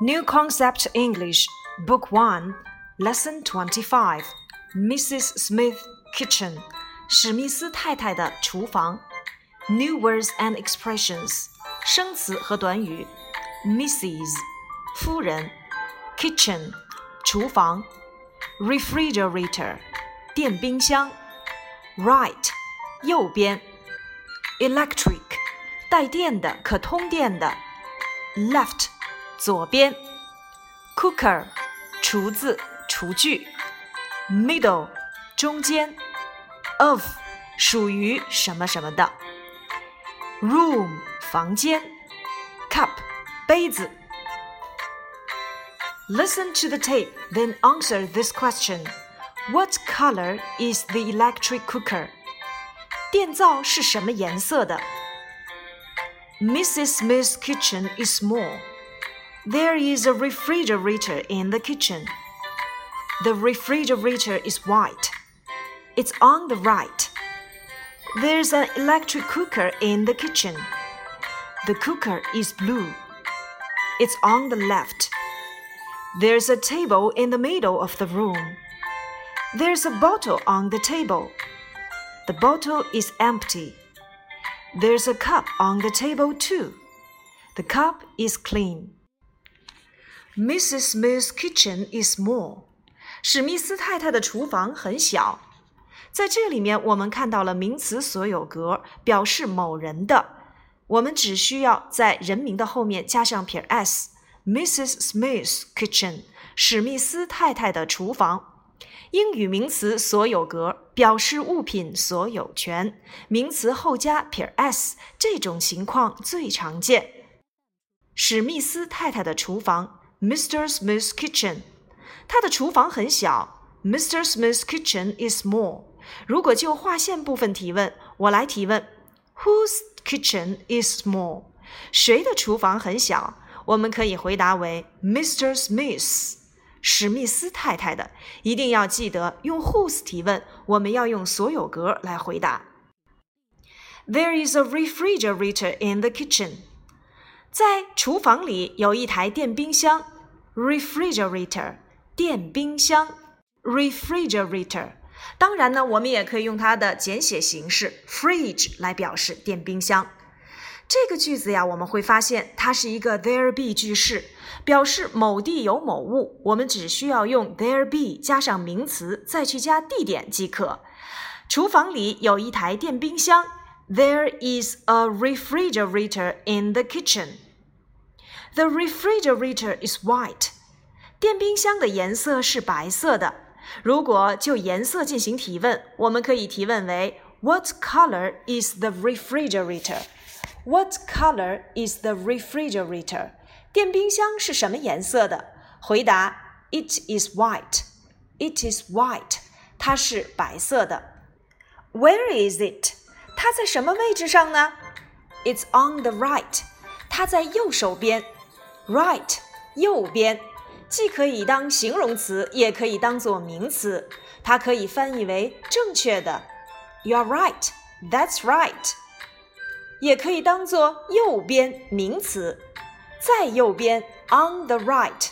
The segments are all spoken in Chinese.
New Concept English, Book 1, Lesson 25, Mrs. Smith Kitchen, 史密斯太太的厨房。New words and expressions, 生词和短语。Mrs. 夫人，Kitchen 厨房，Refrigerator 电冰箱，Right 右边，Electric 带电的可通电的，Left 左边，cooker，厨子、厨具；middle，中间；of，属于什么什么的；room，房间；cup，杯子。Listen to the tape, then answer this question. What color is the electric cooker? 电灶是什么颜色的？Mrs. Smith's kitchen is small. There is a refrigerator in the kitchen. The refrigerator is white. It's on the right. There's an electric cooker in the kitchen. The cooker is blue. It's on the left. There's a table in the middle of the room. There's a bottle on the table. The bottle is empty. There's a cup on the table too. The cup is clean. Mrs. Smith's kitchen is small. 史密斯太太的厨房很小。在这里面，我们看到了名词所有格，表示某人的。我们只需要在人名的后面加上撇 s。Mrs. Smith's kitchen，史密斯太太的厨房。英语名词所有格表示物品所有权，名词后加撇 s，这种情况最常见。史密斯太太的厨房。Mr. Smith's kitchen，他的厨房很小。Mr. Smith's kitchen is small。如果就划线部分提问，我来提问：Whose kitchen is small？谁的厨房很小？我们可以回答为 Mr. Smith，史密斯太太的。一定要记得用 whose 提问，我们要用所有格来回答。There is a refrigerator in the kitchen。在厨房里有一台电冰箱。 Refrigerator 电冰箱，refrigerator。当然呢，我们也可以用它的简写形式 fridge 来表示电冰箱。这个句子呀，我们会发现它是一个 there be 句式，表示某地有某物。我们只需要用 there be 加上名词，再去加地点即可。厨房里有一台电冰箱，There is a refrigerator in the kitchen。The refrigerator is white. 电冰箱的颜色是白色的。如果就颜色进行提问，我们可以提问为 What color is the refrigerator? What color is the refrigerator? 电冰箱是什么颜色的？回答 It is white. It is white. 它是白色的。Where is it? 它在什么位置上呢？It's on the right. 它在右手边。 Right，右边，既可以当形容词，也可以当做名词。它可以翻译为正确的，You are right. That's right. 也可以当做右边名词，在右边，on the right。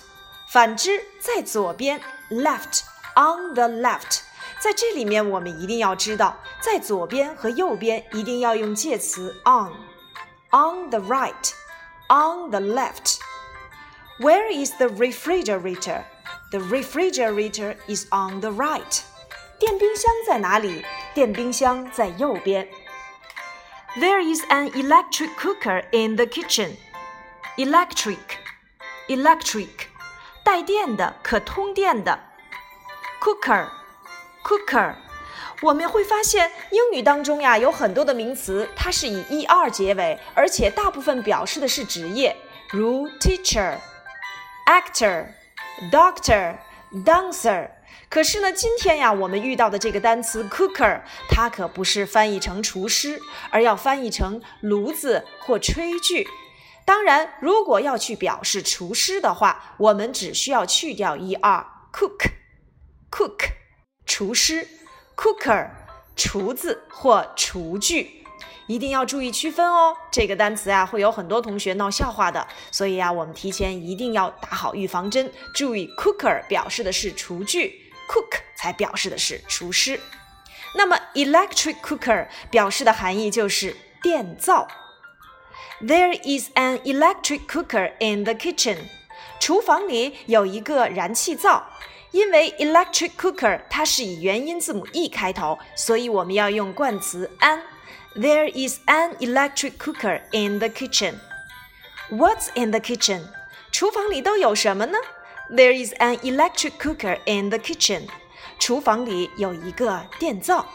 反之，在左边，left，on the left。在这里面，我们一定要知道，在左边和右边一定要用介词 on，on the right，on the left。Where is the refrigerator? The refrigerator is on the right. 电冰箱在哪里？电冰箱在右边。There is an electric cooker in the kitchen. Electric, electric，带电的，可通电的。Cooker, cooker，我们会发现英语当中呀有很多的名词，它是以 er 结尾，而且大部分表示的是职业，如 teacher。 actor、doctor、dancer。可是呢，今天呀，我们遇到的这个单词 cooker，它可不是翻译成厨师，而要翻译成炉子或炊具。当然，如果要去表示厨师的话，我们只需要去掉 er，cook，cook，厨师，cooker，厨子或厨具。一定要注意区分哦。这个单词啊，会有很多同学闹笑话的，所以啊，我们提前一定要打好预防针。注意，cooker 表示的是厨具，cook 才表示的是厨师。那么，electric cooker 表示的含义就是电灶。There is an electric cooker in the kitchen。厨房里有一个燃气灶。因为 electric cooker 它是以元音字母 e 开头，所以我们要用冠词 an。There is an electric cooker in the kitchen. What's in the kitchen? 厨房里都有什么呢？There is an electric cooker in the kitchen. 厨房里有一个电灶。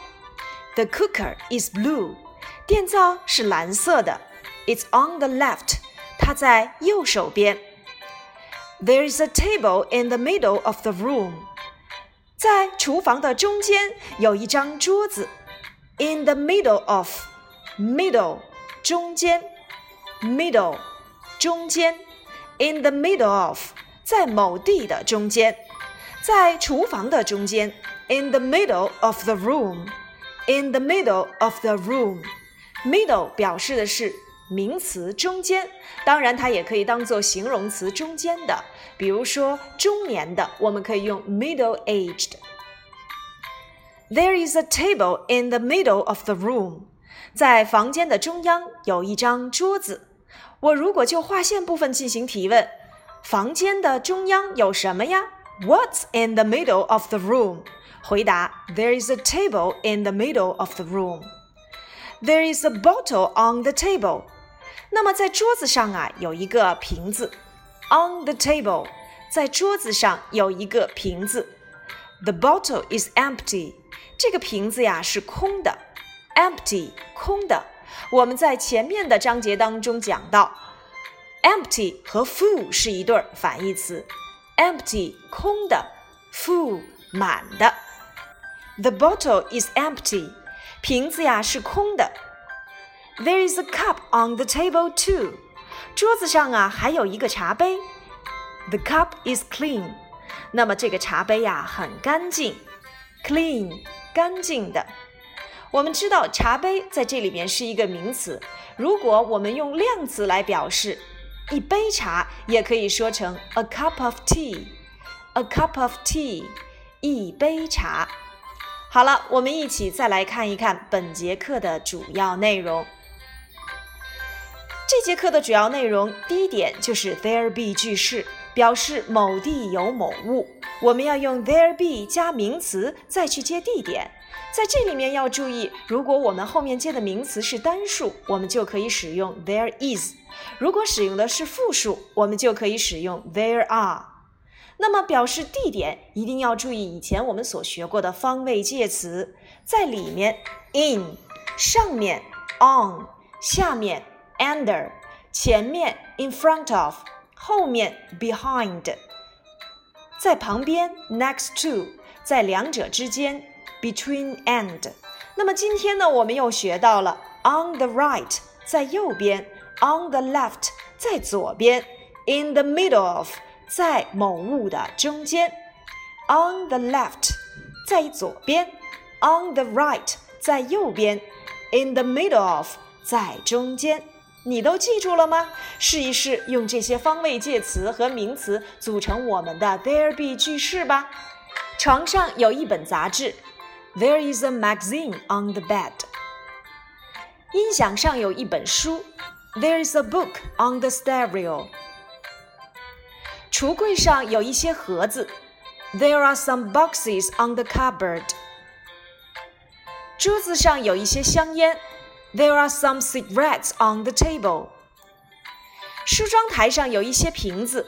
The cooker is blue. 电灶是蓝色的。It's on the left. 它在右手边。there is a table in the middle of the room. 在厨房的中间有一张桌子。 In the middle of, middle 中间，middle 中间。In the middle of 在某地的中间，在厨房的中间。In the middle of the room. In the middle of the room. Middle 表示的是名词中间，当然它也可以当做形容词中间的，比如说中年的，我们可以用 middle-aged。 There is a table in the middle of the room。在房间的中央有一张桌子。我如果就划线部分进行提问，房间的中央有什么呀？What's in the middle of the room？回答：There is a table in the middle of the room。There is a bottle on the table。那么在桌子上啊有一个瓶子，on the table，在桌子上有一个瓶子。The bottle is empty， 这个瓶子呀是空的，empty 空的。我们在前面的章节当中讲到，empty 和 full 是一对反义词，empty 空的，full 满的。The bottle is empty，瓶子呀是空的。There is a cup on the table too. 桌子上啊还有一个茶杯。The cup is clean. 那么这个茶杯呀很干净，clean 干净的。我们知道茶杯在这里面是一个名词。如果我们用量词来表示，一杯茶也可以说成 a cup of tea。a cup of tea，一杯茶。好了，我们一起再来看一看本节课的主要内容。这节课的主要内容，第一点就是 there be 句式，表示某地有某物。我们要用 there be 加名词，再去接地点。在这里面要注意，如果我们后面接的名词是单数，我们就可以使用 there is；如果使用的是复数，我们就可以使用 there are。那么表示地点，一定要注意以前我们所学过的方位介词，在里面 in，上面 on，下面。under 前面 in front of 后面 behind 在旁边 next to 在两者之间 between and 那么今天呢，我们又学到了 on the right 在右边，on the left 在左边，in the middle of 在某物的中间，on the left 在左边，on the right 在右边，in the middle of 在中间。 你都记住了吗？试一试用这些方位介词和名词组成我们的 there be 句式吧。床上有一本杂志，There is a magazine on the bed。音响上有一本书，There is a book on the stereo。橱柜上有一些盒子，There are some boxes on the cupboard。桌子上有一些香烟。There are some cigarettes on the table. 梳妆台上有一些瓶子。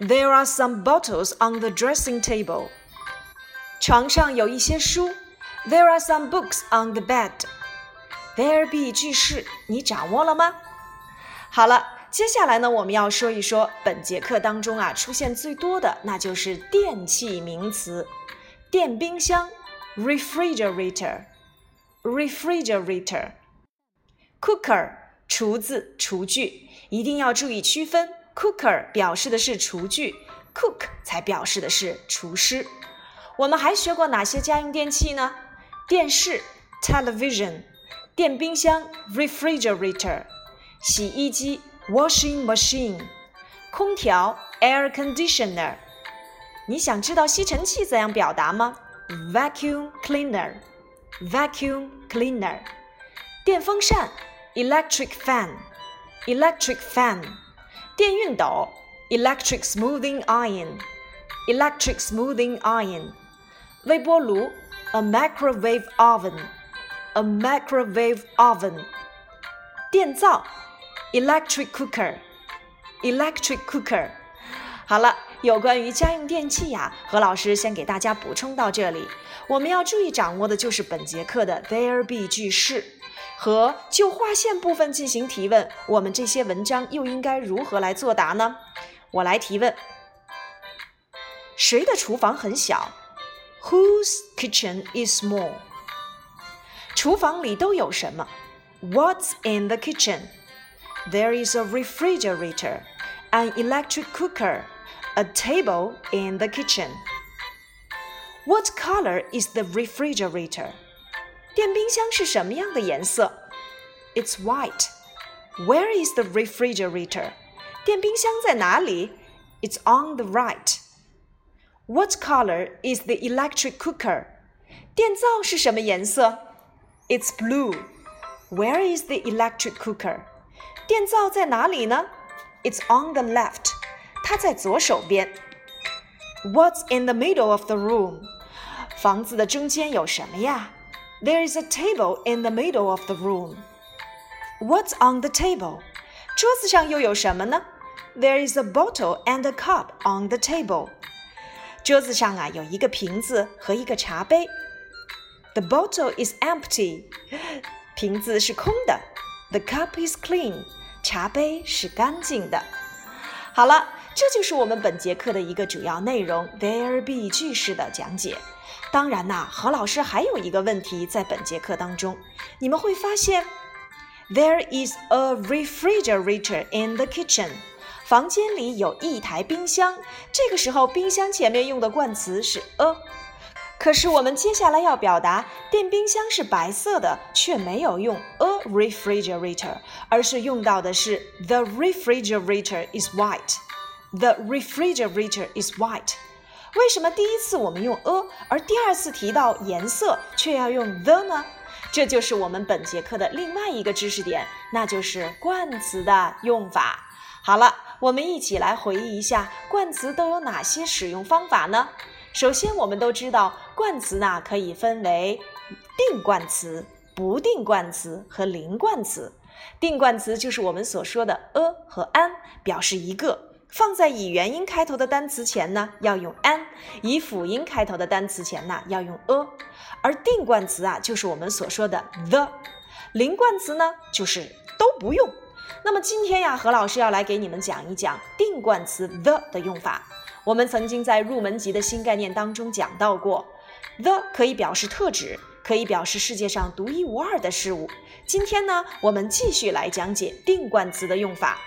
There are some bottles on the dressing table. 床上有一些书。There are some books on the bed. There be 句式，你掌握了吗？好了，接下来呢，我们要说一说本节课当中啊出现最多的，那就是电器名词。电冰箱，refrigerator，refrigerator。 Cooker，厨子、厨具，一定要注意区分。Cooker 表示的是厨具，Cook 才表示的是厨师。我们还学过哪些家用电器呢？电视 （television）、电冰箱 refrigerator，洗衣机 washing machine，空调 air conditioner。你想知道吸尘器怎样表达吗？vacuum cleaner，vacuum cleaner。电风扇 electric fan，electric fan。电熨斗 electric smoothing iron，electric smoothing iron。微波炉 a microwave oven，a microwave oven。电灶 electric cooker，electric cooker。好了。有关于家用电器呀，何老师先给大家补充到这里。我们要注意掌握的就是本节课的 there be 句式 和就划线部分进行提问。我们这些文章又应该如何来作答呢？我来提问：谁的厨房很小？Whose kitchen is small？厨房里都有什么？What's in the kitchen？There is a refrigerator, an electric cooker. a table in the kitchen. What color is the refrigerator? 电冰箱是什么样的颜色？It's white. Where is the refrigerator? 电冰箱在哪里？It's on the right. What color is the electric cooker? 电灶是什么颜色？It's blue. Where is the electric cooker? 电灶在哪里呢？It's on the left. 它在左手边。What's in the middle of the room？房子的中间有什么呀 ？There is a table in the middle of the room. What's on the table？桌子上又有什么呢？There is a bottle and a cup on the table. 桌子上啊有一个瓶子和一个茶杯。The bottle is empty. 瓶子是空的。The cup is clean. 茶杯是干净的。好了。这就是我们本节课的一个主要内容，there be 句式的讲解。 当然呐，何老师还有一个问题在本节课当中，你们会发现，there is a refrigerator in the kitchen，房间里有一台冰箱。这个时候，冰箱前面用的冠词是 a，可是我们接下来要表达电冰箱是白色的，却没有用 a refrigerator，而是用到的是 the refrigerator is white。The refrigerator is white。为什么第一次我们用 a，而第二次提到颜色却要用 the 呢？这就是我们本节课的另外一个知识点，那就是冠词的用法。好了，我们一起来回忆一下冠词都有哪些使用方法呢？首先，我们都知道冠词呢可以分为定冠词、不定冠词和零冠词。定冠词就是我们所说的 a 和 an，表示一个。放在以元音开头的单词前呢，要用 an；以辅音开头的单词前呢，要用 a。而定冠词啊，就是我们所说的 the；零冠词呢，就是都不用。那么今天呀，何老师要来给你们讲一讲定冠词 the 的用法。我们曾经在入门级的新概念当中讲到过，the 可以表示特指，可以表示世界上独一无二的事物。今天呢，我们继续来讲解定冠词的用法。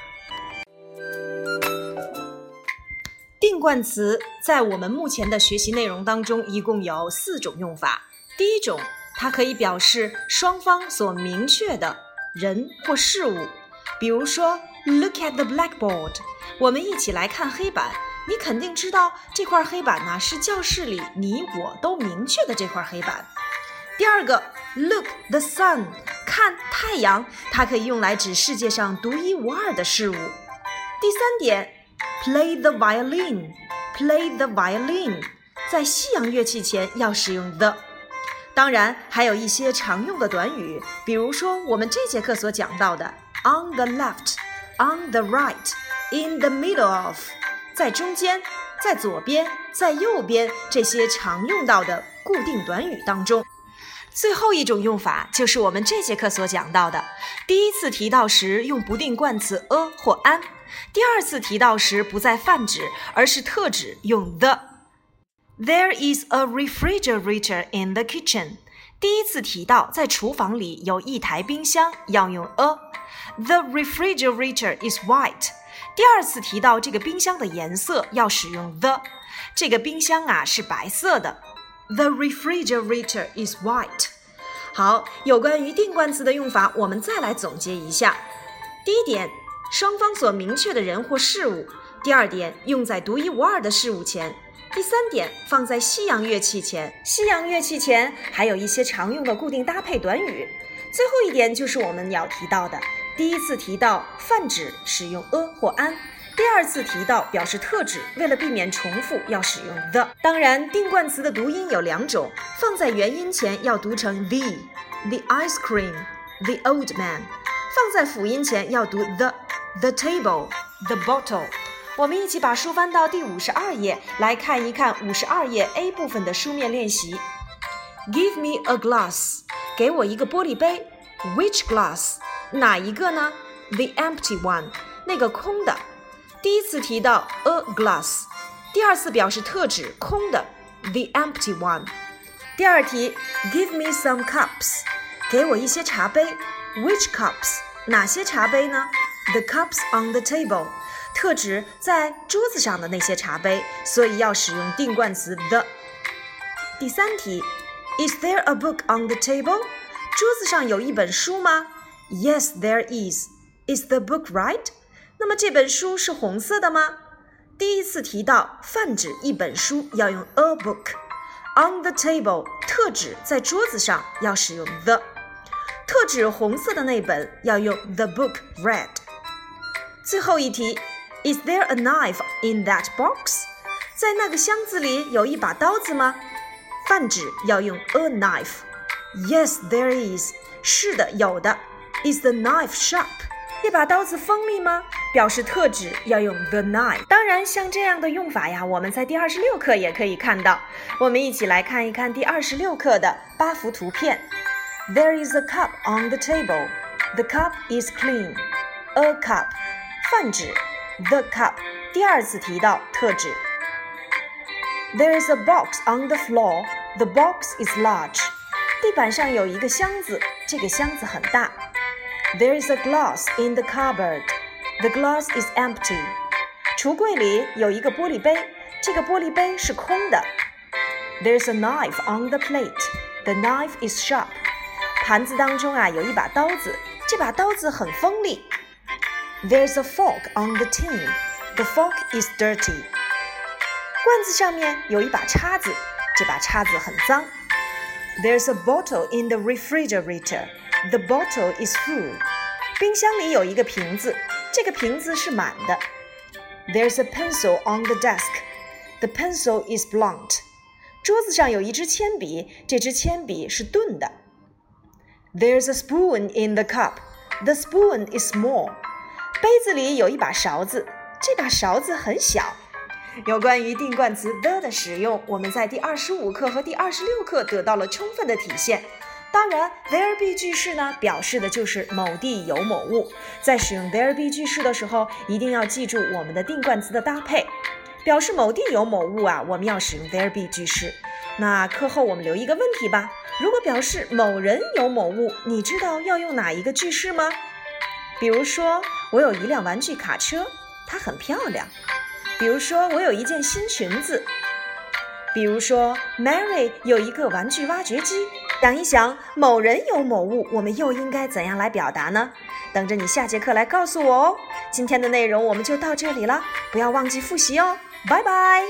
冠词在我们目前的学习内容当中，一共有四种用法。第一种，它可以表示双方所明确的人或事物，比如说，Look at the blackboard，我们一起来看黑板。你肯定知道这块黑板呢是教室里你我都明确的这块黑板。第二个，Look the sun，看太阳，它可以用来指世界上独一无二的事物。第三点。Play the violin, play the violin，在西洋乐器前要使用 the。当然，还有一些常用的短语，比如说我们这节课所讲到的 on the left, on the right, in the middle of，在中间，在左边，在右边这些常用到的固定短语当中。最后一种用法就是我们这节课所讲到的，第一次提到时用不定冠词 a 或 an。第二次提到时不再泛指，而是特指，用 the。There is a refrigerator in the kitchen。第一次提到在厨房里有一台冰箱，要用 a。The refrigerator is white。第二次提到这个冰箱的颜色，要使用 the。这个冰箱啊是白色的。The refrigerator is white。好，有关于定冠词的用法，我们再来总结一下。第一点，双方所明确的人或事物；第二点，用在独一无二的事物前；第三点，放在西洋乐器前。西洋乐器前还有一些常用的固定搭配短语。最后一点就是我们要提到的，第一次提到泛指使用 a 或 an。第二次提到表示特指，为了避免重复，要使用 the。当然，定冠词的读音有两种，放在元音前要读成 the，the ice cream，the old man；放在辅音前要读 the The table, the bottle。我们一起把书翻到第五十二页，来看一看五十二页 A 部分的书面练习。Give me a glass，给我一个玻璃杯。Which glass？哪一个呢？The empty one，那个空的。第一次提到 a glass，第二次表示特指空的 the empty one。第二题，Give me some cups，给我一些茶杯。Which cups？哪些茶杯呢？The cups on the table，特指在桌子上的那些茶杯，所以要使用定冠词 the。第三题，Is there a book on the table？桌子上有一本书吗？Yes, there is. Is the book right? 那么这本书是红色的吗？第一次提到泛指一本书要用 a book，on the table 特指在桌子上要使用 the，特指红色的那本要用 the book red。最后一题，Is there a knife in that box？在那个箱子里有一把刀子吗？泛指要用 a knife。Yes, there is。是的，有的。Is the knife sharp？这把刀子锋利吗？表示特指要用 the knife。当然，像这样的用法呀，我们在第二十六课也可以看到。我们一起来看一看第二十六课的八幅图片。There is a cup on the table. The cup is clean. A cup，泛指 the cup。第二次提到特指。There is a box on the floor. The box is large. 地板上有一个箱子，这个箱子很大。There is a glass in the cupboard. The glass is empty. 橱柜里有一个玻璃杯，这个玻璃杯是空的。There's a knife on the plate. The knife is sharp. 盘子当中啊有一把刀子，这把刀子很锋利。 There's a fork on the tin. The fork is dirty. 罐子上面有一把叉子，这把叉子很脏。There's a bottle in the refrigerator. The bottle is full. 冰箱里有一个瓶子。这个瓶子是满的。There's a pencil on the desk. The pencil is blunt. 桌子上有一支铅笔，这支铅笔是钝的。There's a spoon in the cup. The spoon is small. 杯子里有一把勺子，这把勺子很小。有关于定冠词 the 的使用，我们在第二十五课和第二十六课得到了充分的体现。当然，there be 句式呢，表示的就是某地有某物。在使用 there be 句式的时候，一定要记住我们的定冠词的搭配。表示某地有某物啊，我们要使用 there be 句式。那课后我们留一个问题吧：如果表示某人有某物，你知道要用哪一个句式吗？比如说，我有一辆玩具卡车，它很漂亮。比如说，我有一件新裙子。比如说，Mary 有一个玩具挖掘机。想一想，某人有某物，我们又应该怎样来表达呢？等着你下节课来告诉我哦。今天的内容我们就到这里了，不要忘记复习哦。拜拜。